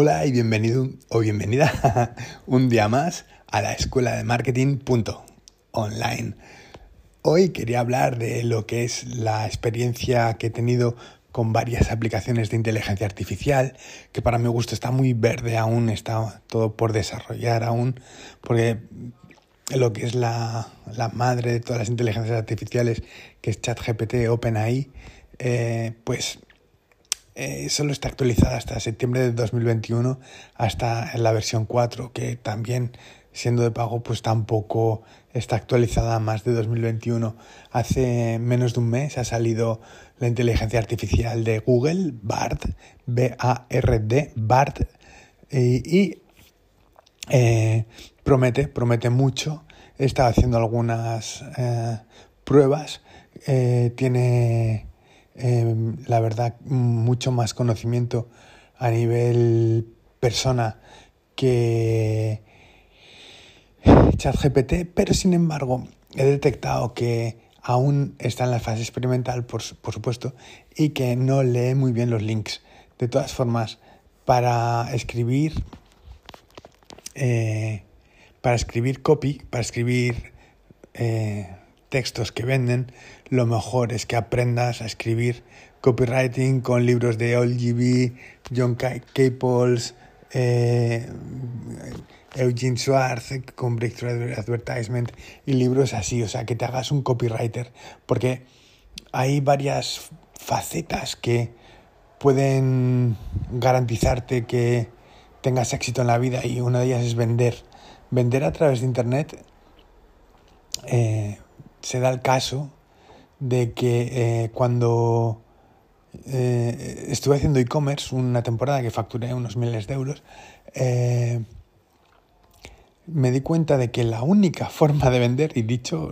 Hola y bienvenido o bienvenida un día más a la escuela de marketing online. Hoy quería hablar de lo que es la experiencia que he tenido con varias aplicaciones de inteligencia artificial, que para mi gusto está muy verde aún, está todo por desarrollar aún, porque lo que es la, madre de todas las inteligencias artificiales, que es ChatGPT, OpenAI, eh, pues eh, solo está actualizada hasta septiembre de 2021, hasta la versión 4, que también siendo de pago, pues tampoco está actualizada más de 2021. Hace menos de un mes ha salido la inteligencia artificial de Google, BARD, B-A-R-D, BARD, y, eh, promete, promete mucho. He estado haciendo algunas eh, pruebas. tiene Em, la verdad, mucho más conocimiento a nivel persona que ChatGPT, pero sin embargo he detectado que aún está en la fase experimental, por, supuesto, y que no lee muy bien los links. De todas formas, para escribir, eh, para escribir copy, para escribir eh, textos que venden, lo mejor es que aprendas a escribir copywriting con libros de OLGB, John Caples, eh, Eugene Schwartz con Breakthrough Advertisement y libros así, o sea, que te hagas un copywriter, porque hay varias facetas que pueden garantizarte que tengas éxito en la vida y una de ellas es vender. Vender a través de Internet eh, se da el caso de que eh, cuando eh, estuve haciendo e-commerce una temporada que facturé unos miles de euros, eh, me di cuenta de que la única forma de vender, y dicho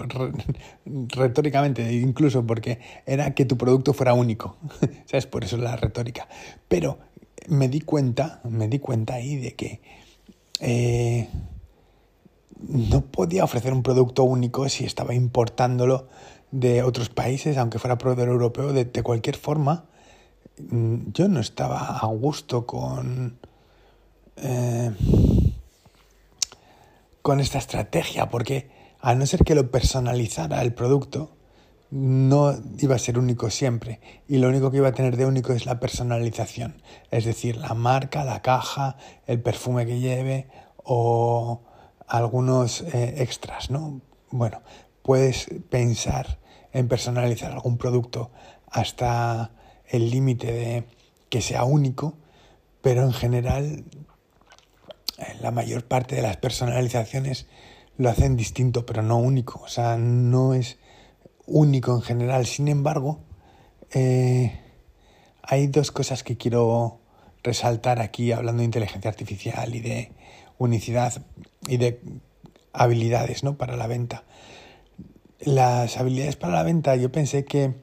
retóricamente incluso porque era que tu producto fuera único, ¿sabes? Por eso la retórica. Pero me di cuenta, me di cuenta ahí de que no podía ofrecer un producto único si estaba importándolo de otros países, aunque fuera proveedor europeo, de, cualquier forma, mm, yo no estaba a gusto con, eh, con esta estrategia, porque a no ser que lo personalizara el producto, no iba a ser único siempre. Y lo único que iba a tener de único es la personalización, es decir, la marca, la caja, el perfume que lleve o algunos eh, extras, ¿no? Bueno, puedes pensar en personalizar algún producto hasta el límite de que sea único, pero en general la mayor parte de las personalizaciones lo hacen distinto, pero no único, o sea, no es único en general. Sin embargo, eh, hay dos cosas que quiero resaltar aquí hablando de inteligencia artificial y de unicidad y de habilidades ¿no? para la venta. Las habilidades para la venta yo pensé que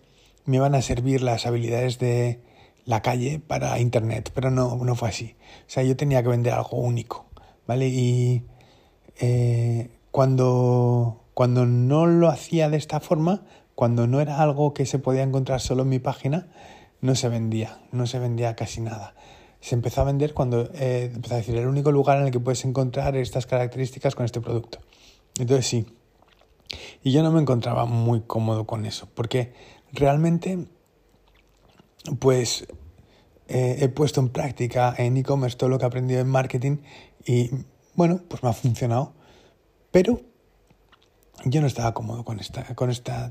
me iban a servir las habilidades de la calle para internet, pero no, no fue así. O sea, yo tenía que vender algo único, ¿vale? Y eh, cuando, cuando no lo hacía de esta forma, cuando no era algo que se podía encontrar solo en mi página, no se vendía, no se vendía casi nada se empezó a vender cuando eh, empezó a decir el único lugar en el que puedes encontrar estas características con este producto. Entonces sí. Y yo no me encontraba muy cómodo con eso, porque realmente, pues, eh, he puesto en práctica en e-commerce todo lo que he aprendido en marketing y, bueno, pues me ha funcionado. Pero yo no estaba cómodo con esta, con esta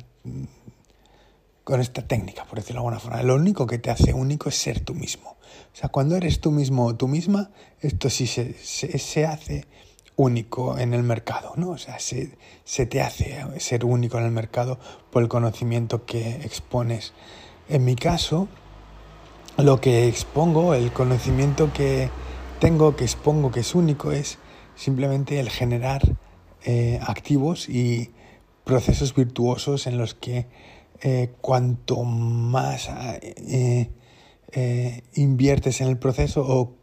con esta técnica, por decirlo de alguna forma. Lo único que te hace único es ser tú mismo. O sea, cuando eres tú mismo o tú misma, esto sí se, se, hace único en el mercado, ¿no? O sea, se, se, te hace ser único en el mercado por el conocimiento que expones. En mi caso, lo que expongo, el conocimiento que tengo, que expongo, que es único, es simplemente el generar eh, activos y procesos virtuosos en los que eh, cuanto más eh, eh, inviertes en el proceso o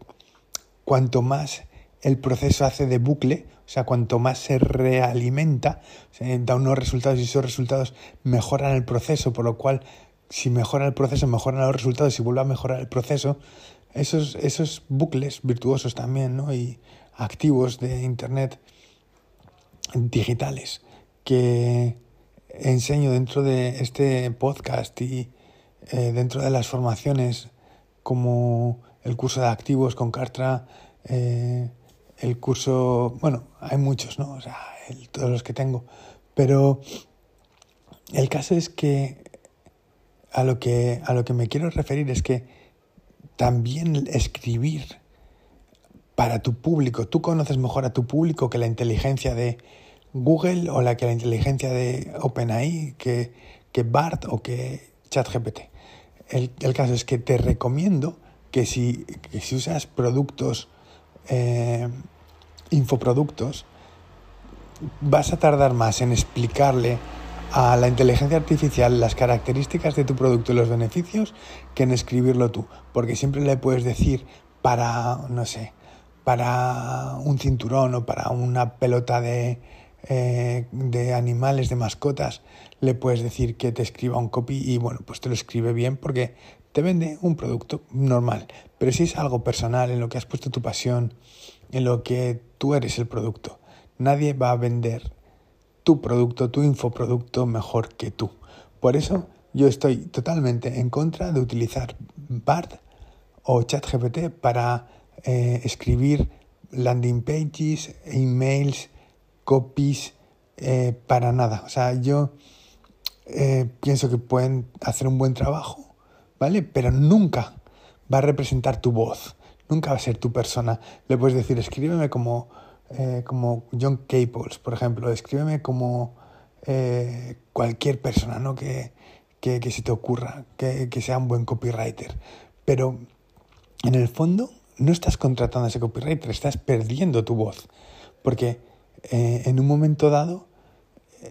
cuanto más el proceso hace de bucle, o sea, cuanto más se realimenta, da unos resultados y esos resultados mejoran el proceso, por lo cual si mejora el proceso, mejoran los resultados, si vuelve a mejorar el proceso, esos, esos bucles virtuosos también, ¿no? Y activos de Internet digitales que enseño dentro de este podcast y eh, dentro de las formaciones como el curso de activos con Cartra, eh, el curso, bueno, hay muchos, ¿no? O sea, todos los que tengo, pero el caso es que a lo que a lo que me quiero referir es que también escribir para tu público, tú conoces mejor a tu público que la inteligencia de Google o la que la inteligencia de OpenAI, que, que BART o que ChatGPT. El, el caso es que te recomiendo que si, si usas productos, eh, infoproductos, vas a tardar más en explicarle a la inteligencia artificial las características de tu producto y los beneficios que en escribirlo tú. Porque siempre le puedes decir para, no sé, para un cinturón o para una pelota de, eh, de animales, de mascotas, le puedes decir que te escriba un copy y bueno, pues te lo escribe bien porque te vende un producto normal. Pero si es algo personal, en lo que has puesto tu pasión, en lo que tú eres el producto, nadie va a vender tu producto, tu infoproducto mejor que tú. Por eso yo estoy totalmente en contra de utilizar BART o ChatGPT para eh, escribir landing pages, emails, copies, eh, para nada. O sea, yo eh, pienso que pueden hacer un buen trajo, ¿vale? Pero nunca va a representar tu voz, nunca va a ser tu persona. Le puedes decir, escríbeme como, como John Caples, por ejemplo, escríbeme como cualquier persona, ¿no? Que, que, que se te ocurra, que, que sea un buen copywriter. Pero en el fondo no estás contratando a ese copywriter, estás perdiendo tu voz. Porque eh, en un momento dado,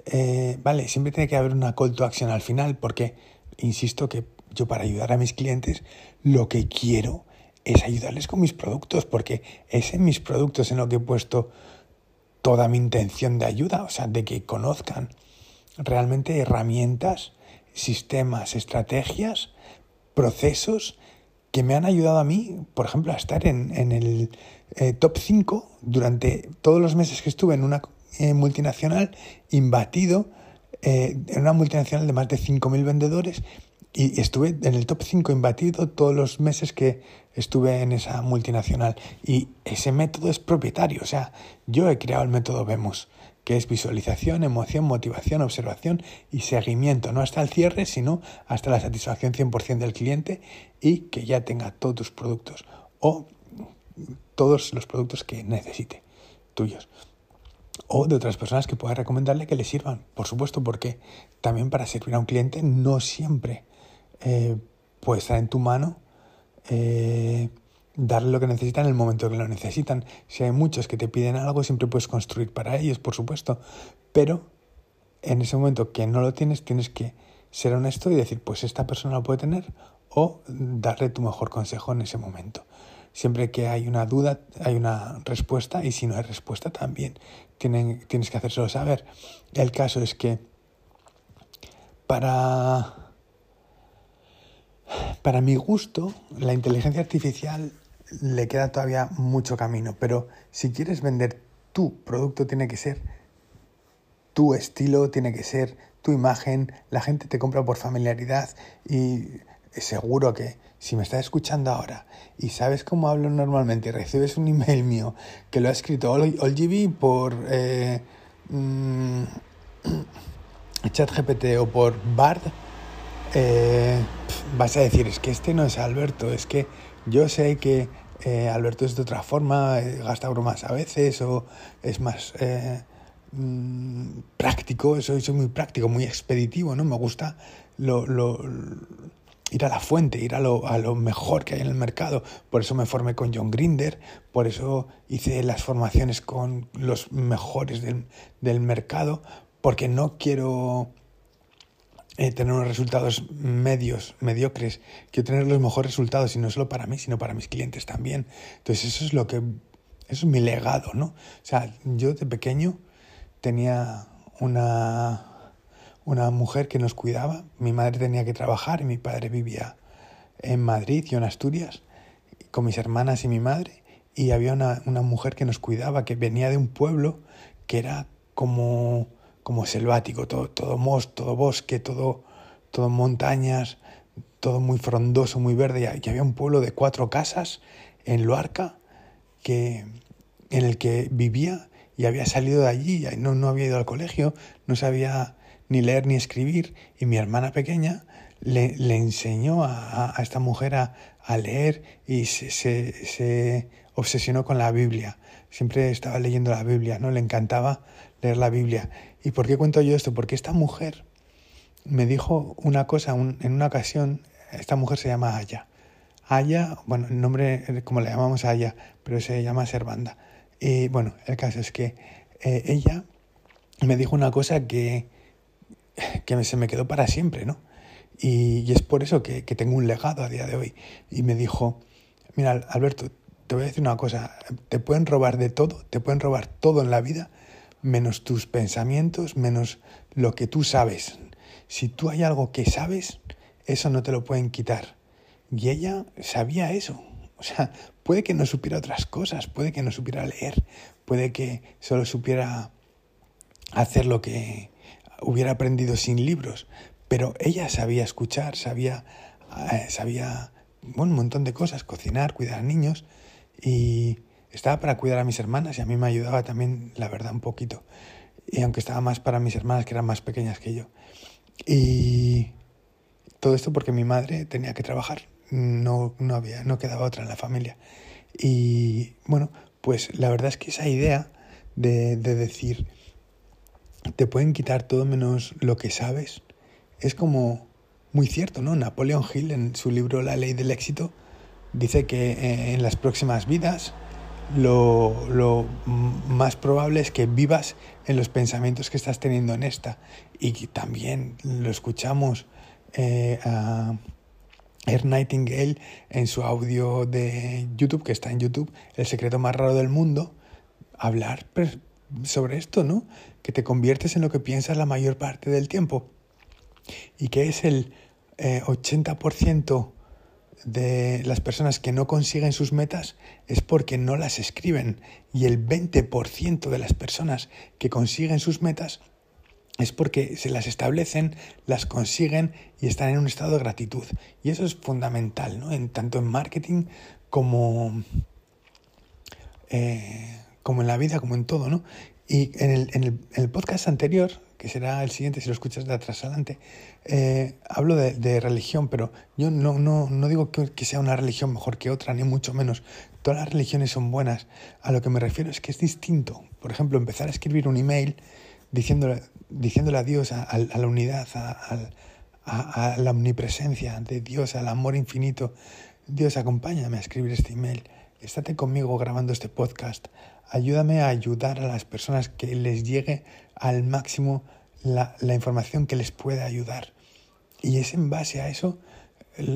eh, vale, siempre tiene que haber una call to action al final, porque insisto que yo para ayudar a mis clientes lo que quiero es ayudarles con mis productos, porque es en mis productos en lo que he puesto toda mi intención de ayuda, o sea, de que conozcan realmente herramientas, sistemas, estrategias, procesos que me han ayudado a mí, por ejemplo, a estar en, en el eh, top 5 durante todos los meses que estuve en una eh, multinacional, imbatido, eh, en una multinacional de más de 5.000 vendedores, y estuve en el top 5 imbatido todos los meses que estuve en esa multinacional. Y ese método es propietario, o sea, yo he creado el método Vemos que es visualización, emoción, motivación, observación y seguimiento, no hasta el cierre, sino hasta la satisfacción 100% del cliente y que ya tenga todos tus productos o todos los productos que necesite tuyos. O de otras personas que pueda recomendarle que le sirvan, por supuesto, porque también para servir a un cliente no siempre eh, puede estar en tu mano eh, darle lo que necesitan en el momento que lo necesitan. Si hay muchos que te piden algo, siempre puedes construir para ellos, por supuesto. Pero en ese momento que no lo tienes, tienes que ser honesto y decir, pues esta persona lo puede tener o darle tu mejor consejo en ese momento. Siempre que hay una duda, hay una respuesta y si no hay respuesta también tienen, tienes que hacérselo saber. El caso es que para, para mi gusto, la inteligencia artificial le queda todavía mucho camino, pero si quieres vender tu producto tiene que ser tu estilo, tiene que ser tu imagen, la gente te compra por familiaridad y seguro que si me estás escuchando ahora y sabes cómo hablo normalmente y recibes un email mío que lo ha escrito OlGB por eh, mm, ChatGPT o por Bard, eh, vas a decir, es que este no es Alberto, es que yo sé que eh, Alberto es de otra forma, eh, gasta bromas a veces o es más eh, mm, práctico, soy, soy muy práctico, muy expeditivo, ¿no? Me gusta lo, lo, ir a la fuente, ir a lo, a lo, mejor que hay en el mercado. Por eso me formé con John Grinder, por eso hice las formaciones con los mejores del, del mercado, porque no quiero eh, tener unos resultados medios, mediocres, quiero tener los mejores resultados, y no solo para mí, sino para mis clientes también. Entonces eso es lo que, eso es mi legado, ¿no? O sea, yo de pequeño tenía una, una mujer que nos cuidaba, mi madre tenía que trabajar y mi padre vivía en Madrid y en Asturias, con mis hermanas y mi madre y había una, una mujer que nos cuidaba, que venía de un pueblo que era como, como selvático, todo, todo mos, todo bosque, todo, todo montañas, todo muy frondoso, muy verde, y había un pueblo de cuatro casas en Luarca que, en el que vivía y había salido de allí, no, no había ido al colegio, no sabía ni leer ni escribir, y mi hermana pequeña le, le enseñó a, a, esta mujer a, a leer y se, se, se, obsesionó con la Biblia. Siempre estaba leyendo la Biblia, ¿no? Le encantaba leer la Biblia. ¿Y por qué cuento yo esto? Porque esta mujer me dijo una cosa en una ocasión, esta mujer se llama Aya. Aya, bueno, el nombre como le llamamos Aya, pero se llama Servanda. Y bueno, el caso es que eh, ella me dijo una cosa que, que se me quedó para siempre, ¿no? Y, y es por eso que, que, tengo un legado a día de hoy. Y me dijo, mira, Alberto, te voy a decir una cosa, te pueden robar de todo, te pueden robar todo en la vida, menos tus pensamientos, menos lo que tú sabes. Si tú hay algo que sabes, eso no te lo pueden quitar. Y ella sabía eso. O sea, puede que no supiera otras cosas, puede que no supiera leer, puede que solo supiera hacer lo que hubiera aprendido sin libros, pero ella sabía escuchar, sabía, eh, sabía un montón de cosas, cocinar, cuidar a niños y estaba para cuidar a mis hermanas y a mí me ayudaba también, la verdad, un poquito. Y aunque estaba más para mis hermanas que eran más pequeñas que yo. Y todo esto porque mi madre tenía que trabajar, no, no, había, no quedaba otra en la familia. Y bueno, pues la verdad es que esa idea de, de decir, te pueden quitar todo menos lo que sabes, es como muy cierto, ¿no? Napoleon Hill en su libro La ley del éxito dice que eh, en las próximas vidas lo, lo, más probable es que vivas en los pensamientos que estás teniendo en esta. Y también lo escuchamos eh, a Air Nightingale en su audio de YouTube, que está en YouTube, El secreto más raro del mundo, hablar sobre esto, ¿no? Que te conviertes en lo que piensas la mayor parte del tiempo. Y que es el eh, 80% de las personas que no consiguen sus metas es porque no las escriben y el 20% de las personas que consiguen sus metas es porque se las establecen, las consiguen y están en un estado de gratitud. Y eso es fundamental, ¿no? En, tanto en marketing como, eh, como en la vida, como en todo, ¿no? Y en el, en el, en el podcast anterior que será el siguiente si lo escuchas de atrás adelante, eh, hablo de, religión, pero yo no, no, no digo que, sea una religión mejor que otra, ni mucho menos. Todas las religiones son buenas. A lo que me refiero es que es distinto. Por ejemplo, empezar a escribir un email diciéndole, diciéndole a a, la unidad, a, a, la omnipresencia de Dios, al amor infinito. Dios, acompáñame a escribir este email. Estate conmigo grabando este podcast. Ayúdame a ayudar a las personas que les llegue al máximo la, la información que les pueda ayudar. Y es en base a eso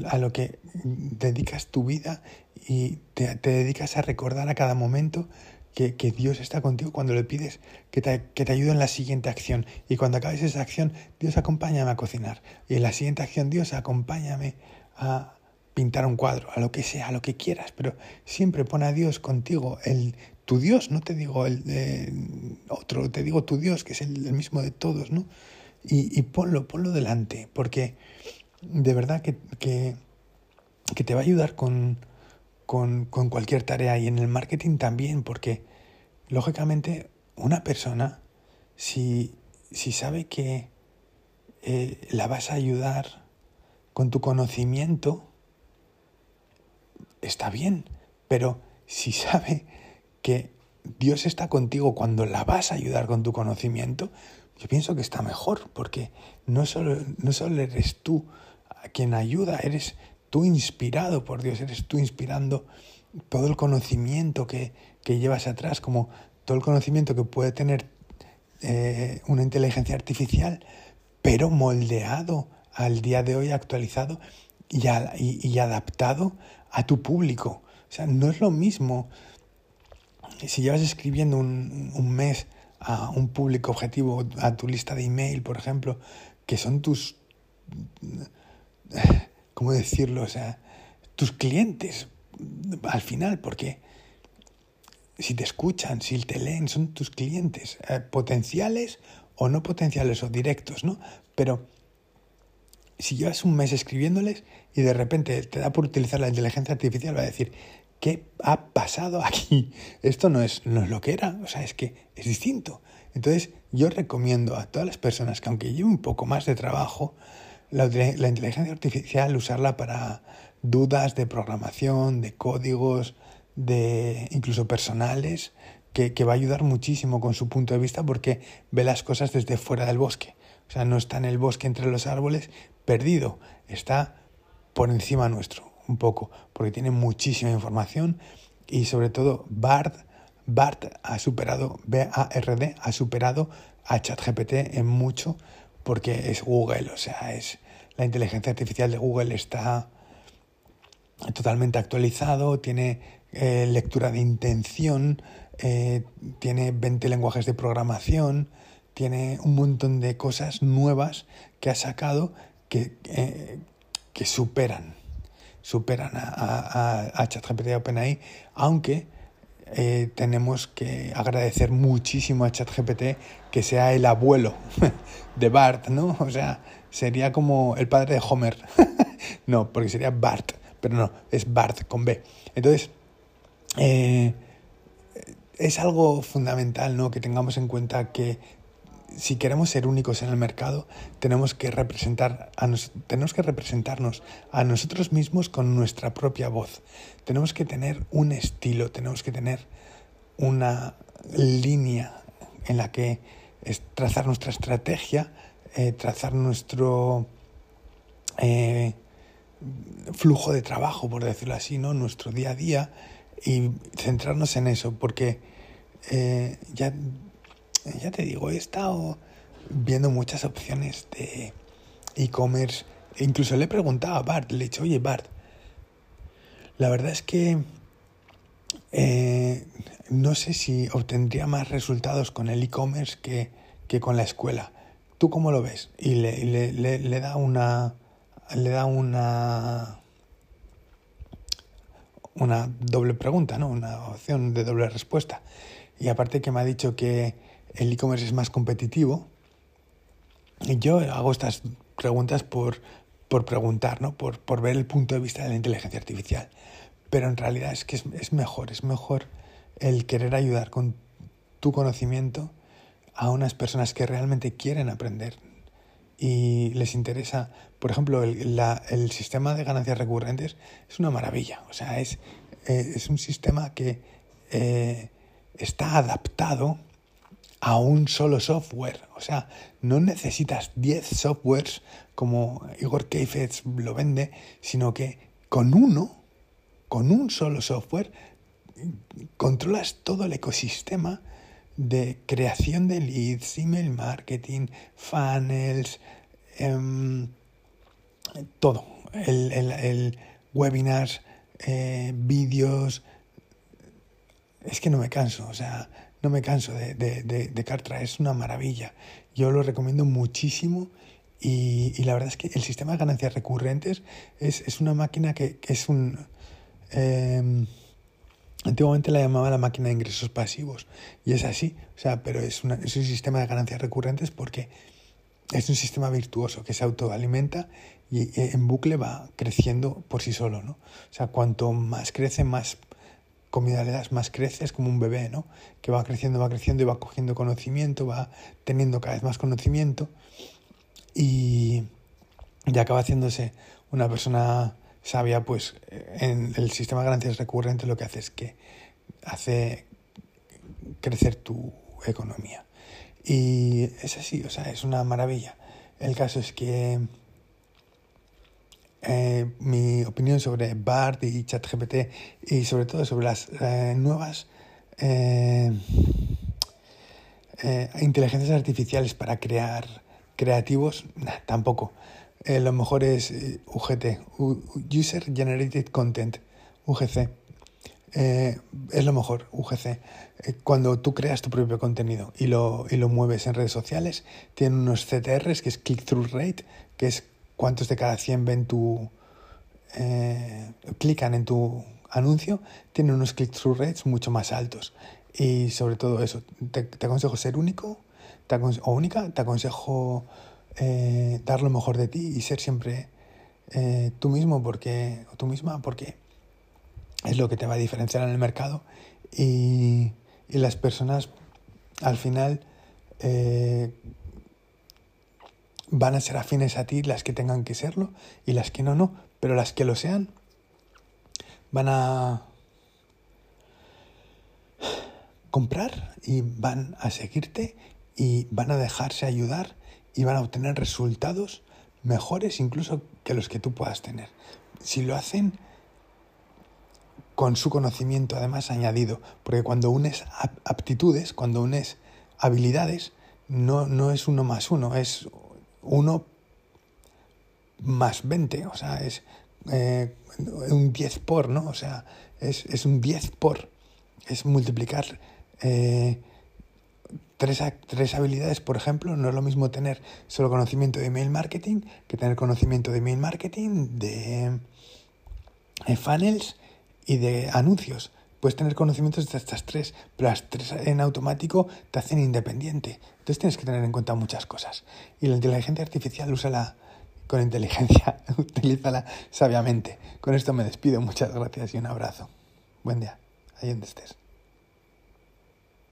a lo que dedicas tu vida y te, te, dedicas a recordar a cada momento que, que, Dios está contigo cuando le pides que te, que te ayude en la siguiente acción. Y cuando acabes esa acción, Dios acompáñame a cocinar. Y en la siguiente acción, Dios acompáñame a pintar un cuadro, a lo que sea, a lo que quieras. Pero siempre pon a Dios contigo, el tu Dios, no te digo el otro, te digo tu Dios, que es el, el mismo de todos, ¿no? Y, y, ponlo, ponlo delante, porque de verdad que, que, que te va a ayudar con, con, con, cualquier tarea y en el marketing también, porque lógicamente una persona, si, si sabe que eh, la vas a ayudar con tu conocimiento, está bien, pero si sabe que Dios está contigo cuando la vas a ayudar con tu conocimiento, yo pienso que está mejor, porque no solo, no solo eres tú a quien ayuda, eres tú inspirado por Dios, eres tú inspirando todo el conocimiento que, que llevas atrás, como todo el conocimiento que puede tener eh, una inteligencia artificial, pero moldeado al día de hoy, actualizado y, adaptado a tu público. O sea, no es lo mismo si llevas escribiendo un, un, mes a un público objetivo, a tu lista de email, por ejemplo, que son tus, ¿cómo decirlo? O sea, tus clientes, al final, porque si te escuchan, si te leen, son tus clientes, eh, potenciales o no potenciales o directos, ¿no? Pero si llevas un mes escribiéndoles y de repente te da por utilizar la inteligencia artificial, va a decir, ¿qué ha pasado aquí? Esto no es, no es lo que era, o sea, es que es distinto. Entonces, yo recomiendo a todas las personas que aunque lleve un poco más de trabajo, la, inteligencia artificial usarla para dudas de programación, de códigos, de incluso personales, que, que, va a ayudar muchísimo con su punto de vista porque ve las cosas desde fuera del bosque. O sea, no está en el bosque entre los árboles perdido, está por encima nuestro, un poco, porque tiene muchísima información y sobre todo BART, BART ha superado, BARD ha superado a ChatGPT en mucho porque es Google, o sea, es la inteligencia artificial de Google está totalmente actualizado, tiene eh, lectura de intención, eh, tiene 20 lenguajes de programación, tiene un montón de cosas nuevas que ha sacado que, eh, que superan, superan a, ChatGPT y OpenAI, aunque tenemos que agradecer muchísimo a ChatGPT que sea el abuelo de Bart, ¿no? O sea, sería como el padre de Homer. no, porque sería Bart, pero no, es Bart con B. Entonces, eh, es algo fundamental, ¿no? Que tengamos en cuenta que si queremos ser únicos en el mercado, tenemos que representar a nos, tenemos que representarnos a nosotros mismos con nuestra propia voz. Tenemos que tener un estilo, tenemos que tener una línea en la que trazar nuestra estrategia, eh, trazar nuestro eh, flujo de trabajo, por decirlo así, ¿no? Nuestro día a día y centrarnos en eso, porque eh, ya, ya te digo, he estado viendo muchas opciones de e-commerce. Incluso le he preguntado a Bart, le he dicho, oye Bart, la verdad es que eh, no sé si obtendría más resultados con el e-commerce que, que, con la escuela. ¿Tú cómo lo ves? Y le, le, le, le da una... Le da una una doble pregunta, ¿no? Una opción de doble respuesta. Y aparte que me ha dicho que el e-commerce es más competitivo, yo hago estas preguntas por, por preguntar, ¿no? Por, por, ver el punto de vista de la inteligencia artificial. Pero en realidad es que es mejor, es mejor el querer ayudar con tu conocimiento a unas personas que realmente quieren aprender y les interesa por ejemplo, el, la, el, sistema de ganancias recurrentes es una maravilla. O sea, es, eh, es un sistema que eh, está adaptado a un solo software. O sea, no necesitas 10 softwares como Igor Keifetz lo vende, sino que con uno, con un solo software, controlas todo el ecosistema de creación de leads, email marketing, funnels, eh, todo, el, el, el webinars, eh, vídeos, es que no me canso, o sea, no me canso de, de, de, de Cartra, es una maravilla. Yo lo recomiendo muchísimo y, y, la verdad es que el sistema de ganancias recurrentes es, es una máquina que, que es un... Eh, antiguamente la llamaba la máquina de ingresos pasivos y es así, o sea, pero es, una, es un sistema de ganancias recurrentes porque es un sistema virtuoso que se autoalimenta y en bucle va creciendo por sí solo, ¿no? O sea, cuanto más crece, más comida le das, más crece, es como un bebé, ¿no? Que va creciendo, va creciendo y va cogiendo conocimiento, va teniendo cada vez más conocimiento y, y acaba haciéndose una persona sabia, pues en el sistema de ganancias recurrentes lo que hace es que hace crecer tu economía. Y es así, o sea, es una maravilla. El caso es que eh, mi opinión sobre BART y ChatGPT y sobre todo sobre las eh, nuevas eh, inteligencias artificiales para crear creativos, tampoco. Lo mejor es UGT, User Generated Content, UGC. Es lo mejor, UGC. Cuando tú creas tu propio contenido y lo, y lo mueves en redes sociales, tiene unos CTRs, que es Click-Through Rate, que es cuántos de cada 100 ven tu... Eh, clican en tu anuncio tiene unos click-through rates mucho más altos. Y sobre todo eso, te, aconsejo ser único o única, te aconsejo eh, dar lo mejor de ti y ser siempre eh, tú mismo porque, o tú misma porque es lo que te va a diferenciar en el mercado y, y las personas al final eh, van a ser afines a ti las que tengan que serlo y las que no, no, pero las que lo sean van a comprar y van a seguirte y van a dejarse ayudar y van a obtener resultados mejores incluso que los que tú puedas tener. Si lo hacen con su conocimiento además añadido, porque cuando unes aptitudes, cuando unes habilidades, no, no es uno más uno, es uno más 20, o sea, es eh, un 10 por, ¿no? O sea, es, es un 10 por, es multiplicar eh, tres, tres, habilidades, por ejemplo, no es lo mismo tener solo conocimiento de email marketing que tener conocimiento de email marketing, de funnels y de anuncios. Puedes tener conocimientos de estas tres, pero las tres en automático te hacen independiente. Entonces tienes que tener en cuenta muchas cosas. Y la inteligencia artificial úsala con inteligencia, utilízala sabiamente. Con esto me despido. Muchas gracias y un abrazo. Buen día. Ahí donde estés.